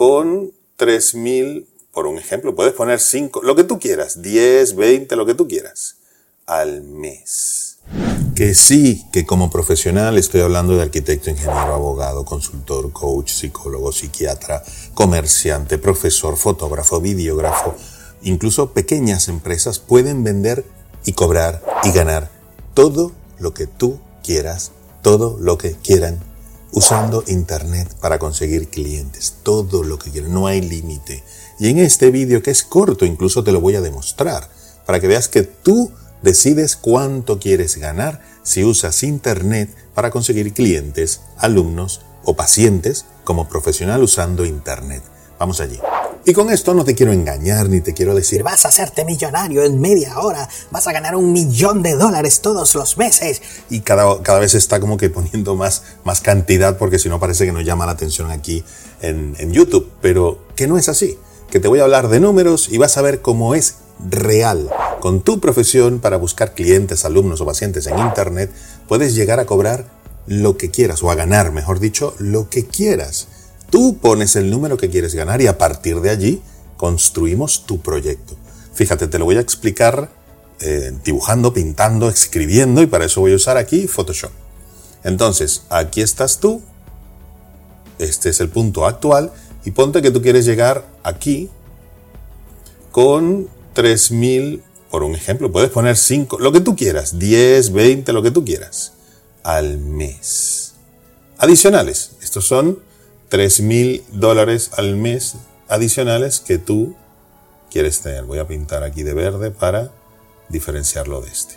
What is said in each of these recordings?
con 3.000, por un ejemplo, puedes poner 5, lo que tú quieras, 10, 20, lo que tú quieras, al mes. Que sí, que como profesional estoy hablando de arquitecto, ingeniero, abogado, consultor, coach, psicólogo, psiquiatra, comerciante, profesor, fotógrafo, videógrafo, incluso pequeñas empresas pueden vender y cobrar y ganar todo lo que tú quieras, todo lo que quieran, usando Internet para conseguir clientes, todo lo que quieran, no hay límite. Y en este vídeo, que es corto, incluso te lo voy a demostrar, para que veas que tú decides cuánto quieres ganar si usas Internet para conseguir clientes, alumnos o pacientes como profesional usando Internet. Vamos allí. Y con esto no te quiero engañar ni te quiero decir, vas a hacerte millonario en media hora, vas a ganar un millón de dólares todos los meses. Y cada, cada vez está como que poniendo más, más cantidad porque si no parece que no llama la atención aquí en YouTube. Pero que no es así, que te voy a hablar de números y vas a ver cómo es real. Con tu profesión para buscar clientes, alumnos o pacientes en Internet, puedes llegar a cobrar lo que quieras o a ganar, mejor dicho, lo que quieras. Tú pones el número que quieres ganar y a partir de allí construimos tu proyecto. Fíjate, te lo voy a explicar eh, dibujando, pintando, escribiendo y para eso voy a usar aquí Photoshop. Entonces, aquí estás tú, este es el punto actual y ponte que tú quieres llegar aquí con 3000, por un ejemplo, puedes poner 5, lo que tú quieras, 10, 20, lo que tú quieras, al mes. Adicionales, estos son 3 mil dólares al mes adicionales que tú quieres tener. Voy a pintar aquí de verde para diferenciarlo de este.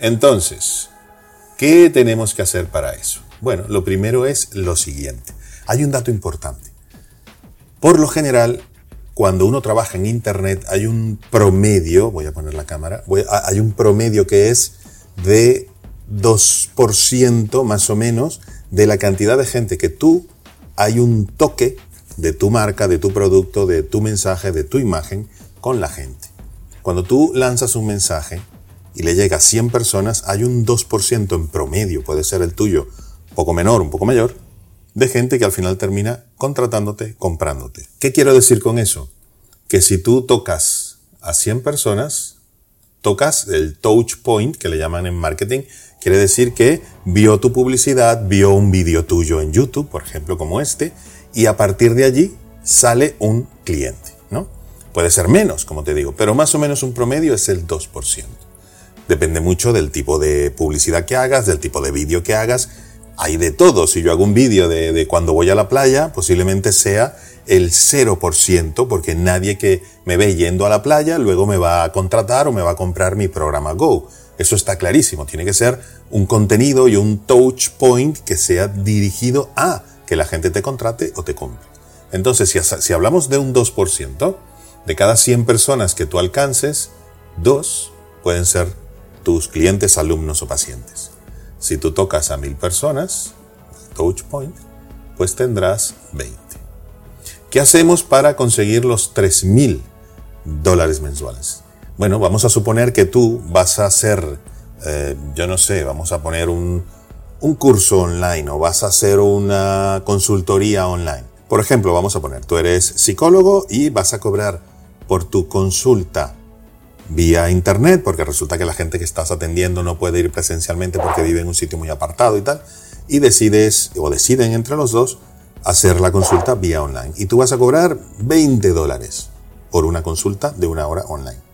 Entonces, ¿qué tenemos que hacer para eso? Bueno, lo primero es lo siguiente. Hay un dato importante. Por lo general, cuando uno trabaja en Internet, hay un promedio, voy a poner la cámara, hay un promedio que es de 2% más o menos de la cantidad de gente que tú hay un toque de tu marca, de tu producto, de tu mensaje, de tu imagen con la gente. Cuando tú lanzas un mensaje y le llega a 100 personas, hay un 2% en promedio, puede ser el tuyo, poco menor, un poco mayor, de gente que al final termina contratándote, comprándote. ¿Qué quiero decir con eso? Que si tú tocas a 100 personas, tocas el touch point, que le llaman en marketing, Quiere decir que vio tu publicidad, vio un vídeo tuyo en YouTube, por ejemplo, como este, y a partir de allí sale un cliente, ¿no? Puede ser menos, como te digo, pero más o menos un promedio es el 2%. Depende mucho del tipo de publicidad que hagas, del tipo de vídeo que hagas. Hay de todo. Si yo hago un vídeo de, de cuando voy a la playa, posiblemente sea el 0%, porque nadie que me ve yendo a la playa luego me va a contratar o me va a comprar mi programa Go eso está clarísimo. Tiene que ser un contenido y un touch point que sea dirigido a que la gente te contrate o te compre. Entonces, si, hablamos de un 2%, de cada 100 personas que tú alcances, dos pueden ser tus clientes, alumnos o pacientes. Si tú tocas a mil personas, touch point, pues tendrás 20. ¿Qué hacemos para conseguir los 3.000 dólares mensuales? Bueno, vamos a suponer que tú vas a hacer, eh, yo no sé, vamos a poner un, un curso online o vas a hacer una consultoría online. Por ejemplo, vamos a poner, tú eres psicólogo y vas a cobrar por tu consulta vía internet, porque resulta que la gente que estás atendiendo no puede ir presencialmente porque vive en un sitio muy apartado y tal, y decides, o deciden entre los dos, hacer la consulta vía online. Y tú vas a cobrar 20 dólares por una consulta de una hora online.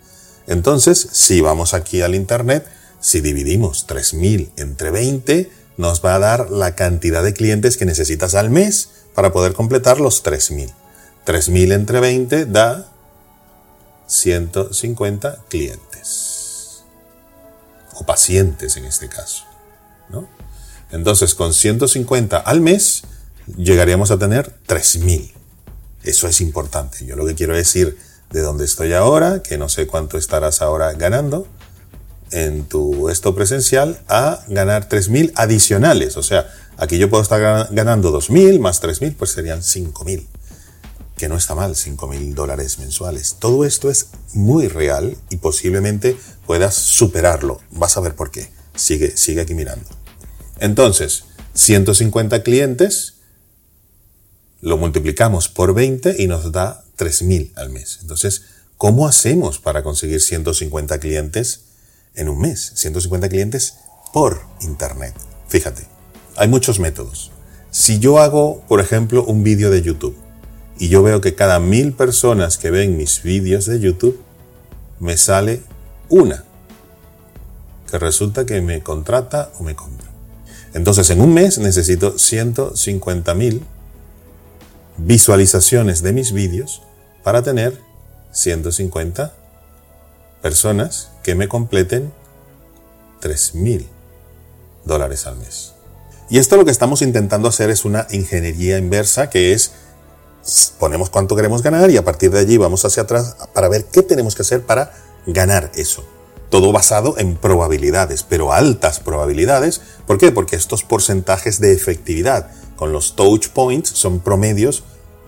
Entonces, si vamos aquí al Internet, si dividimos 3.000 entre 20, nos va a dar la cantidad de clientes que necesitas al mes para poder completar los 3.000. 3.000 entre 20 da 150 clientes. O pacientes en este caso. Entonces, con 150 al mes, llegaríamos a tener 3.000. Eso es importante. Yo lo que quiero decir de donde estoy ahora, que no sé cuánto estarás ahora ganando en tu esto presencial, a ganar 3.000 adicionales. O sea, aquí yo puedo estar ganando 2.000 más 3.000, pues serían 5.000. Que no está mal, 5.000 dólares mensuales. Todo esto es muy real y posiblemente puedas superarlo. Vas a ver por qué. Sigue, sigue aquí mirando. Entonces, 150 clientes lo multiplicamos por 20 y nos da 3.000 al mes. Entonces, ¿cómo hacemos para conseguir 150 clientes en un mes? 150 clientes por Internet. Fíjate, hay muchos métodos. Si yo hago, por ejemplo, un vídeo de YouTube y yo veo que cada mil personas que ven mis vídeos de YouTube, me sale una que resulta que me contrata o me compra. Entonces, en un mes necesito 150 mil visualizaciones de mis vídeos para tener 150 personas que me completen 3 mil dólares al mes. Y esto lo que estamos intentando hacer es una ingeniería inversa que es ponemos cuánto queremos ganar y a partir de allí vamos hacia atrás para ver qué tenemos que hacer para ganar eso. Todo basado en probabilidades, pero altas probabilidades. ¿Por qué? Porque estos porcentajes de efectividad con los touch points son promedios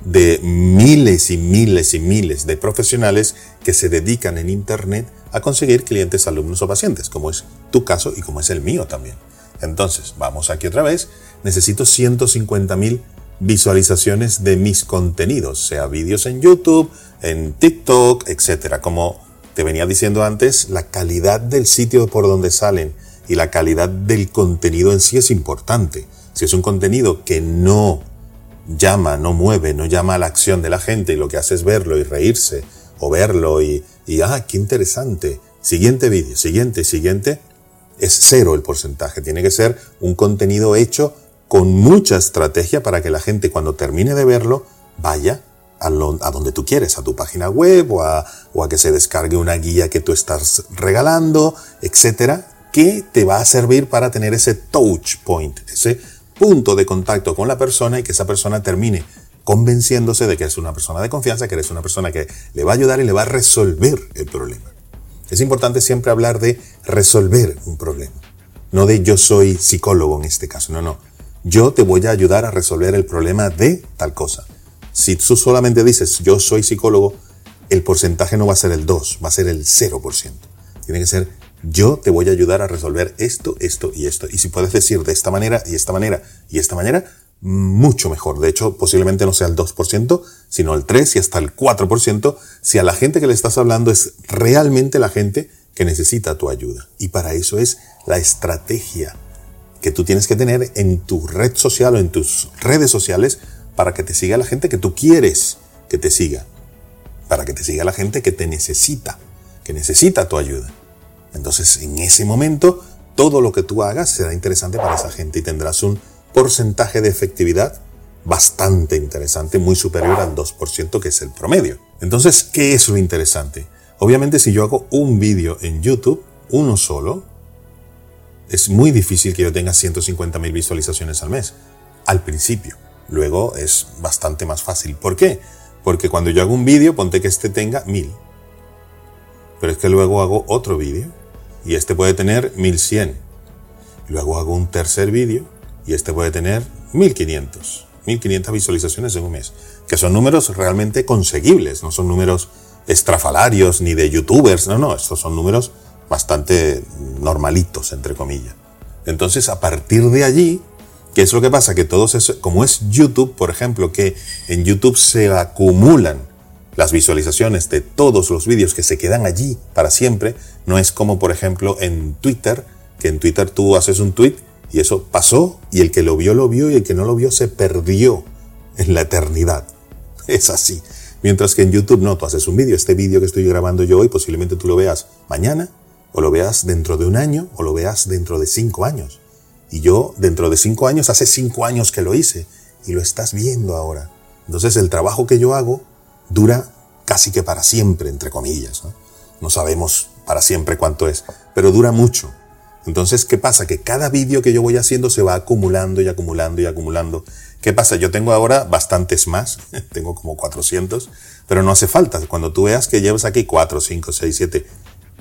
de miles y miles y miles de profesionales que se dedican en Internet a conseguir clientes, alumnos o pacientes, como es tu caso y como es el mío también. Entonces, vamos aquí otra vez. Necesito 150 mil visualizaciones de mis contenidos, sea vídeos en YouTube, en TikTok, etc. Como te venía diciendo antes, la calidad del sitio por donde salen y la calidad del contenido en sí es importante. Si es un contenido que no llama, no mueve, no llama a la acción de la gente y lo que hace es verlo y reírse o verlo y, y ah, qué interesante. Siguiente vídeo, siguiente, siguiente. Es cero el porcentaje. Tiene que ser un contenido hecho con mucha estrategia para que la gente cuando termine de verlo vaya a, donde tú quieres, a tu página web o a, o a que se descargue una guía que tú estás regalando, etcétera, que te va a servir para tener ese touch point, ese punto de contacto con la persona y que esa persona termine convenciéndose de que es una persona de confianza, que eres una persona que le va a ayudar y le va a resolver el problema. Es importante siempre hablar de resolver un problema, no de yo soy psicólogo en este caso, no, no. Yo te voy a ayudar a resolver el problema de tal cosa. Si tú solamente dices yo soy psicólogo, el porcentaje no va a ser el 2, va a ser el 0%. Tiene que ser yo te voy a ayudar a resolver esto, esto y esto. Y si puedes decir de esta manera y esta manera y esta manera, mucho mejor. De hecho, posiblemente no sea el 2%, sino el 3 y hasta el 4%, si a la gente que le estás hablando es realmente la gente que necesita tu ayuda. Y para eso es la estrategia que tú tienes que tener en tu red social o en tus redes sociales para que te siga la gente que tú quieres que te siga. Para que te siga la gente que te necesita, que necesita tu ayuda. Entonces, en ese momento, todo lo que tú hagas será interesante para esa gente y tendrás un porcentaje de efectividad bastante interesante, muy superior al 2% que es el promedio. Entonces, ¿qué es lo interesante? Obviamente, si yo hago un vídeo en YouTube, uno solo, es muy difícil que yo tenga 150.000 visualizaciones al mes. Al principio. Luego es bastante más fácil. ¿Por qué? Porque cuando yo hago un vídeo, ponte que este tenga 1000. Pero es que luego hago otro vídeo y este puede tener 1100. Luego hago un tercer vídeo y este puede tener 1500. 1500 visualizaciones en un mes. Que son números realmente conseguibles, no son números estrafalarios ni de youtubers, no, no, estos son números bastante normalitos, entre comillas. Entonces, a partir de allí, ¿qué es lo que pasa? Que todos eso, como es YouTube, por ejemplo, que en YouTube se acumulan las visualizaciones de todos los vídeos que se quedan allí para siempre. No es como, por ejemplo, en Twitter, que en Twitter tú haces un tweet y eso pasó y el que lo vio lo vio y el que no lo vio se perdió en la eternidad. Es así. Mientras que en YouTube no, tú haces un vídeo, este vídeo que estoy grabando yo hoy posiblemente tú lo veas mañana o lo veas dentro de un año o lo veas dentro de cinco años. Y yo dentro de cinco años, hace cinco años que lo hice y lo estás viendo ahora. Entonces el trabajo que yo hago dura casi que para siempre, entre comillas. Sabemos para siempre cuánto es, pero dura mucho. Entonces, ¿qué pasa? Que cada vídeo que yo voy haciendo se va acumulando y acumulando y acumulando. ¿Qué pasa? Yo tengo ahora bastantes más, tengo como 400, pero no hace falta. Cuando tú veas que llevas aquí 4, 5, 6, 7,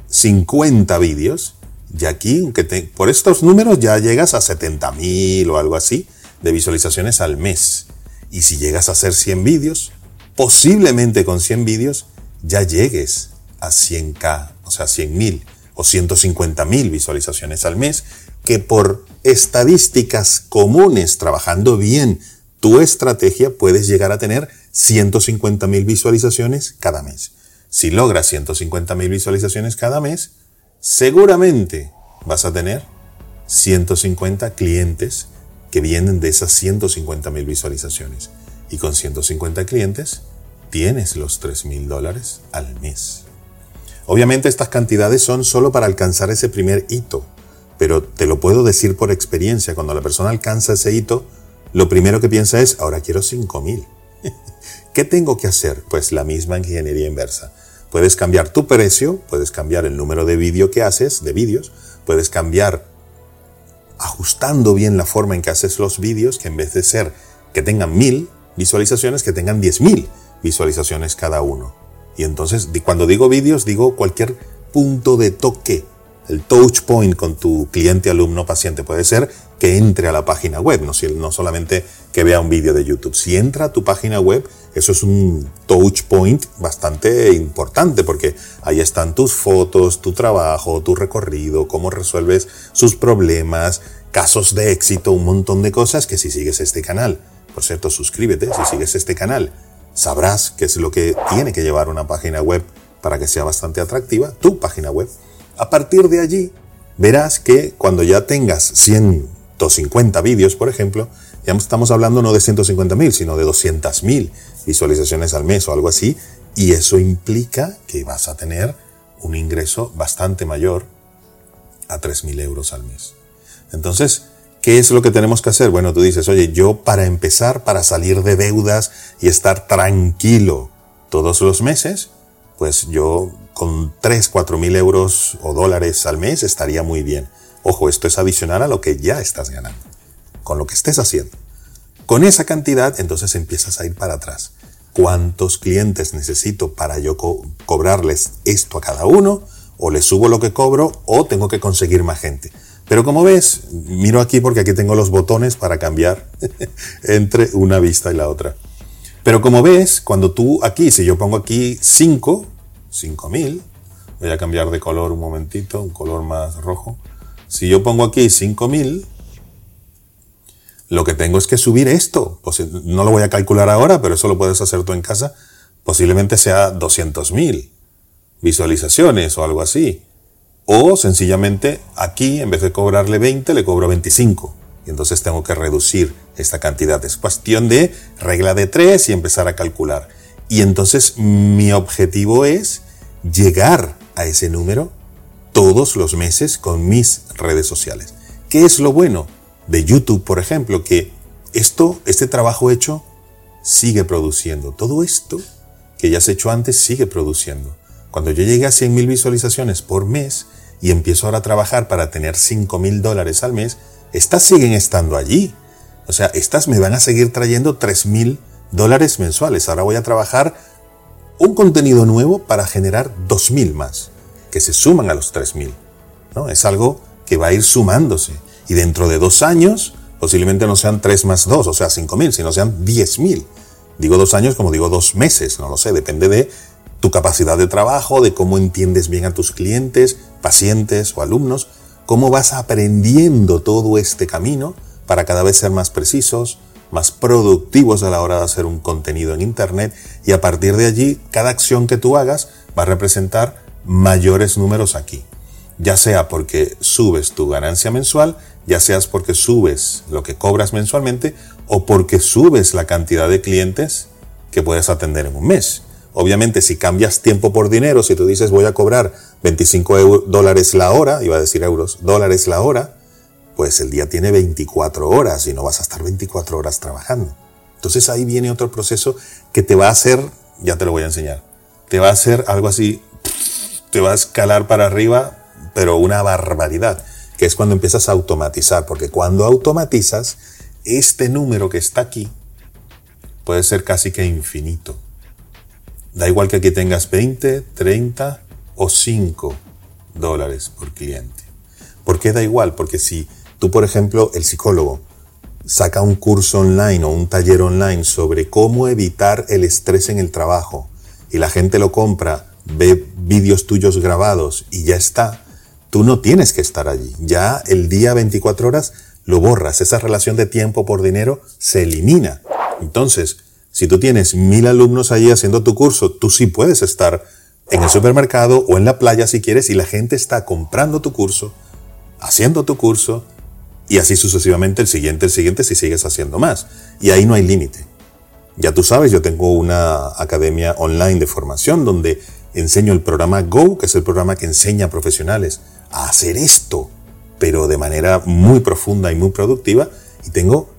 50 vídeos, y aquí, aunque por estos números ya llegas a 70 mil o algo así de visualizaciones al mes. Y si llegas a hacer 100 vídeos, posiblemente con 100 vídeos ya llegues a 100k, o sea, 100 mil o 150 mil visualizaciones al mes, que por estadísticas comunes, trabajando bien tu estrategia puedes llegar a tener 150.000 visualizaciones cada mes. Si logras 150.000 visualizaciones cada mes, seguramente vas a tener 150 clientes que vienen de esas 150.000 visualizaciones. Y con 150 clientes tienes los 3.000 dólares al mes. Obviamente estas cantidades son solo para alcanzar ese primer hito, pero te lo puedo decir por experiencia, cuando la persona alcanza ese hito, lo primero que piensa es, ahora quiero 5.000. ¿Qué tengo que hacer? Pues la misma ingeniería inversa. Puedes cambiar tu precio, puedes cambiar el número de vídeo que haces, de vídeos, puedes cambiar ajustando bien la forma en que haces los vídeos, que en vez de ser que tengan mil visualizaciones, que tengan diez mil visualizaciones cada uno. Y entonces, cuando digo vídeos, digo cualquier punto de toque, el touch point con tu cliente, alumno, paciente. Puede ser que entre a la página web, no, no solamente que vea un vídeo de YouTube. Si entra a tu página web, eso es un touch point bastante importante porque ahí están tus fotos, tu trabajo, tu recorrido, cómo resuelves sus problemas, casos de éxito, un montón de cosas que si sigues este canal, por cierto, suscríbete, si sigues este canal, sabrás qué es lo que tiene que llevar una página web para que sea bastante atractiva, tu página web. A partir de allí, verás que cuando ya tengas 150 vídeos, por ejemplo, ya estamos hablando no de 150.000, sino de 200.000 visualizaciones al mes o algo así, y eso implica que vas a tener un ingreso bastante mayor a 3.000 euros al mes. Entonces, ¿qué es lo que tenemos que hacer? Bueno, tú dices, oye, yo para empezar, para salir de deudas y estar tranquilo todos los meses, pues yo con 3, 4 mil euros o dólares al mes estaría muy bien. Ojo, esto es adicional a lo que ya estás ganando, con lo que estés haciendo. Con esa cantidad, entonces empiezas a ir para atrás. ¿Cuántos clientes necesito para yo cobrarles esto a cada uno? O les subo lo que cobro o tengo que conseguir más gente. Pero como ves, miro aquí porque aquí tengo los botones para cambiar entre una vista y la otra. Pero como ves, cuando tú aquí, si yo pongo aquí 5, 5000, voy a cambiar de color un momentito, un color más rojo. Si yo pongo aquí 5000, lo que tengo es que subir esto. No lo voy a calcular ahora, pero eso lo puedes hacer tú en casa. Posiblemente sea 200.000 visualizaciones o algo así. O sencillamente aquí, en vez de cobrarle 20, le cobro 25 y entonces tengo que reducir esta cantidad. Es cuestión de regla de tres y empezar a calcular. Y entonces mi objetivo es llegar a ese número todos los meses con mis redes sociales. ¿Qué es lo bueno de YouTube, por ejemplo? Que esto, este trabajo hecho, sigue produciendo. Todo esto que ya has hecho antes sigue produciendo. Cuando yo llegué a 100.000 visualizaciones por mes y empiezo ahora a trabajar para tener 5.000 dólares al mes, estas siguen estando allí. O sea, estas me van a seguir trayendo 3 mil dólares mensuales. Ahora voy a trabajar un contenido nuevo para generar 2 mil más, que se suman a los 3 mil. ¿no? Es algo que va a ir sumándose. Y dentro de dos años, posiblemente no sean 3 más 2, o sea, 5 mil, sino sean 10 mil. Digo dos años como digo dos meses, no lo sé, depende de tu capacidad de trabajo, de cómo entiendes bien a tus clientes, pacientes o alumnos cómo vas aprendiendo todo este camino para cada vez ser más precisos, más productivos a la hora de hacer un contenido en Internet y a partir de allí cada acción que tú hagas va a representar mayores números aquí. Ya sea porque subes tu ganancia mensual, ya seas porque subes lo que cobras mensualmente o porque subes la cantidad de clientes que puedes atender en un mes. Obviamente, si cambias tiempo por dinero, si tú dices voy a cobrar 25 dólares la hora, iba a decir euros, dólares la hora, pues el día tiene 24 horas y no vas a estar 24 horas trabajando. Entonces ahí viene otro proceso que te va a hacer, ya te lo voy a enseñar, te va a hacer algo así, te va a escalar para arriba, pero una barbaridad, que es cuando empiezas a automatizar, porque cuando automatizas, este número que está aquí puede ser casi que infinito. Da igual que aquí tengas 20, 30 o 5 dólares por cliente. ¿Por qué da igual? Porque si tú, por ejemplo, el psicólogo, saca un curso online o un taller online sobre cómo evitar el estrés en el trabajo y la gente lo compra, ve vídeos tuyos grabados y ya está, tú no tienes que estar allí. Ya el día 24 horas lo borras. Esa relación de tiempo por dinero se elimina. Entonces, si tú tienes mil alumnos ahí haciendo tu curso, tú sí puedes estar en el supermercado o en la playa si quieres y la gente está comprando tu curso, haciendo tu curso y así sucesivamente el siguiente, el siguiente si sigues haciendo más. Y ahí no hay límite. Ya tú sabes, yo tengo una academia online de formación donde enseño el programa Go, que es el programa que enseña a profesionales a hacer esto, pero de manera muy profunda y muy productiva. Y tengo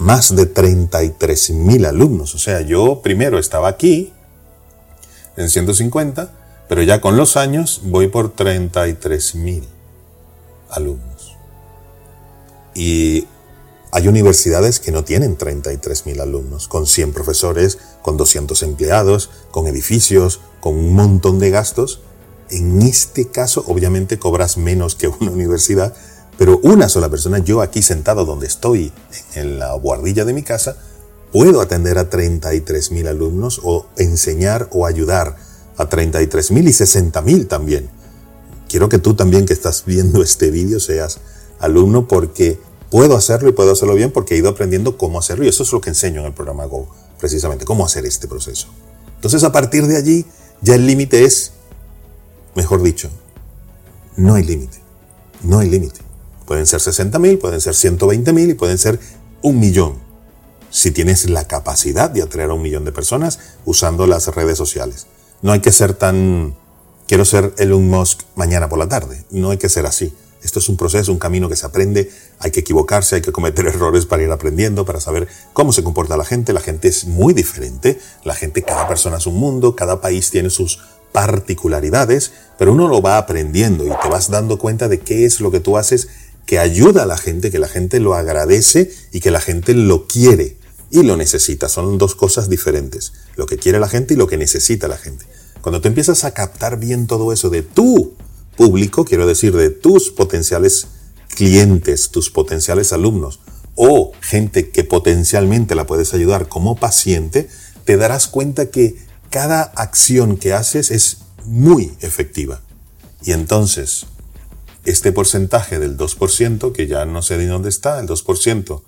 más de 33 mil alumnos. O sea, yo primero estaba aquí en 150, pero ya con los años voy por 33 mil alumnos. Y hay universidades que no tienen 33.000 alumnos, con 100 profesores, con 200 empleados, con edificios, con un montón de gastos. En este caso, obviamente, cobras menos que una universidad, pero una sola persona, yo aquí sentado donde estoy, en la guardilla de mi casa, puedo atender a 33.000 alumnos o enseñar o ayudar a 33.000 y 60.000 también. Quiero que tú también que estás viendo este vídeo seas alumno porque puedo hacerlo y puedo hacerlo bien porque he ido aprendiendo cómo hacerlo y eso es lo que enseño en el programa Go, precisamente, cómo hacer este proceso. Entonces a partir de allí ya el límite es, mejor dicho, no hay límite, no hay límite. Pueden ser 60 mil, pueden ser 120 mil y pueden ser un millón. Si tienes la capacidad de atraer a un millón de personas usando las redes sociales. No hay que ser tan, quiero ser Elon Musk mañana por la tarde. No hay que ser así. Esto es un proceso, un camino que se aprende, hay que equivocarse, hay que cometer errores para ir aprendiendo, para saber cómo se comporta la gente. La gente es muy diferente, la gente, cada persona es un mundo, cada país tiene sus particularidades, pero uno lo va aprendiendo y te vas dando cuenta de qué es lo que tú haces que ayuda a la gente, que la gente lo agradece y que la gente lo quiere y lo necesita. Son dos cosas diferentes, lo que quiere la gente y lo que necesita la gente. Cuando tú empiezas a captar bien todo eso de tú, público, quiero decir, de tus potenciales clientes, tus potenciales alumnos o gente que potencialmente la puedes ayudar como paciente, te darás cuenta que cada acción que haces es muy efectiva. Y entonces, este porcentaje del 2%, que ya no sé de dónde está, el 2%,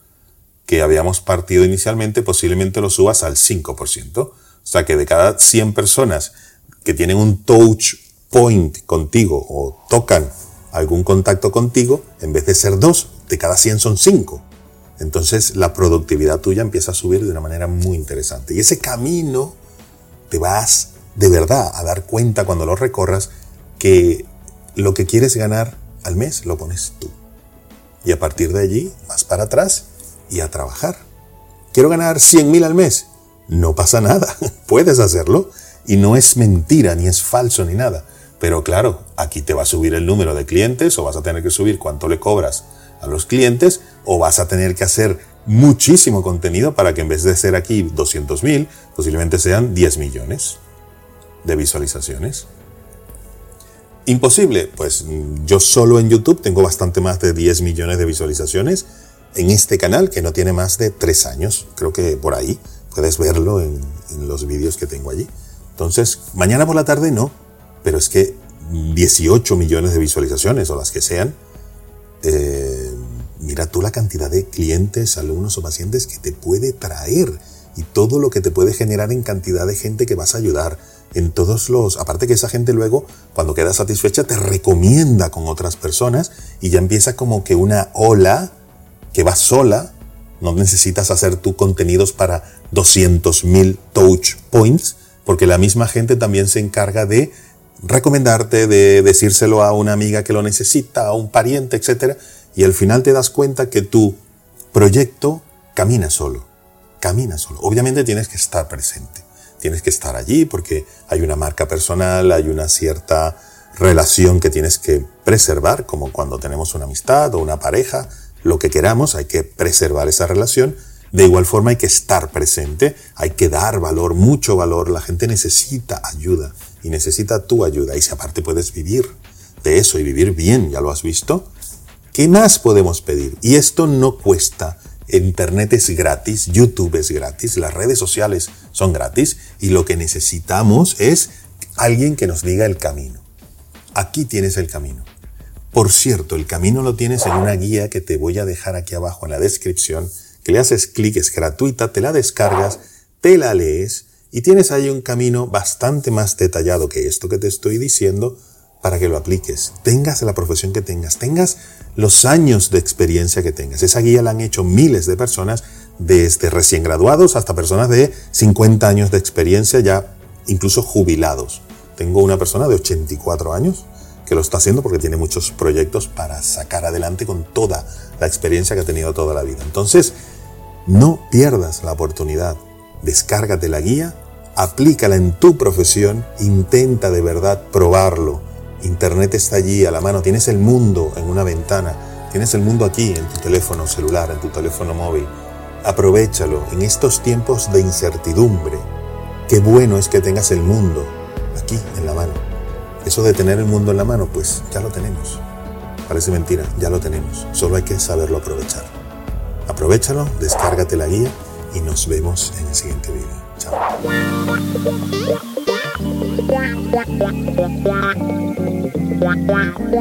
que habíamos partido inicialmente, posiblemente lo subas al 5%. O sea que de cada 100 personas que tienen un touch point contigo o tocan algún contacto contigo, en vez de ser dos, de cada 100 son cinco. Entonces la productividad tuya empieza a subir de una manera muy interesante. Y ese camino te vas de verdad a dar cuenta cuando lo recorras que lo que quieres ganar al mes lo pones tú. Y a partir de allí vas para atrás y a trabajar. Quiero ganar 100 mil al mes. No pasa nada, puedes hacerlo. Y no es mentira, ni es falso, ni nada. Pero claro, aquí te va a subir el número de clientes o vas a tener que subir cuánto le cobras a los clientes o vas a tener que hacer muchísimo contenido para que en vez de ser aquí 200 mil, posiblemente sean 10 millones de visualizaciones. Imposible, pues yo solo en YouTube tengo bastante más de 10 millones de visualizaciones en este canal que no tiene más de 3 años, creo que por ahí puedes verlo en, en los vídeos que tengo allí. Entonces, mañana por la tarde no, pero es que 18 millones de visualizaciones o las que sean, eh, mira tú la cantidad de clientes, alumnos o pacientes que te puede traer y todo lo que te puede generar en cantidad de gente que vas a ayudar en todos los, aparte que esa gente luego, cuando queda satisfecha, te recomienda con otras personas y ya empieza como que una ola que va sola, no necesitas hacer tú contenidos para 200.000 touch points, porque la misma gente también se encarga de recomendarte, de decírselo a una amiga que lo necesita, a un pariente, etc. Y al final te das cuenta que tu proyecto camina solo, camina solo. Obviamente tienes que estar presente, tienes que estar allí porque hay una marca personal, hay una cierta relación que tienes que preservar, como cuando tenemos una amistad o una pareja, lo que queramos, hay que preservar esa relación. De igual forma hay que estar presente, hay que dar valor, mucho valor, la gente necesita ayuda y necesita tu ayuda. Y si aparte puedes vivir de eso y vivir bien, ya lo has visto, ¿qué más podemos pedir? Y esto no cuesta. Internet es gratis, YouTube es gratis, las redes sociales son gratis y lo que necesitamos es alguien que nos diga el camino. Aquí tienes el camino. Por cierto, el camino lo tienes en una guía que te voy a dejar aquí abajo en la descripción que le haces clic, es gratuita, te la descargas, te la lees y tienes ahí un camino bastante más detallado que esto que te estoy diciendo para que lo apliques. Tengas la profesión que tengas, tengas los años de experiencia que tengas. Esa guía la han hecho miles de personas, desde recién graduados hasta personas de 50 años de experiencia, ya incluso jubilados. Tengo una persona de 84 años que lo está haciendo porque tiene muchos proyectos para sacar adelante con toda la experiencia que ha tenido toda la vida. Entonces, no pierdas la oportunidad. Descárgate la guía aplícala en tu profesión, intenta de verdad probarlo. Internet está allí a la mano, tienes el mundo en una ventana, tienes el mundo aquí en tu teléfono celular, en tu teléfono móvil. Aprovechalo en estos tiempos de incertidumbre. Qué bueno es que tengas el mundo aquí en la mano. Eso de tener el mundo en la mano, pues ya lo tenemos. Parece mentira, ya lo tenemos. Solo hay que saberlo aprovechar. Aprovechalo, descárgate la guía y nos vemos en el siguiente vídeo. Chao. Wow.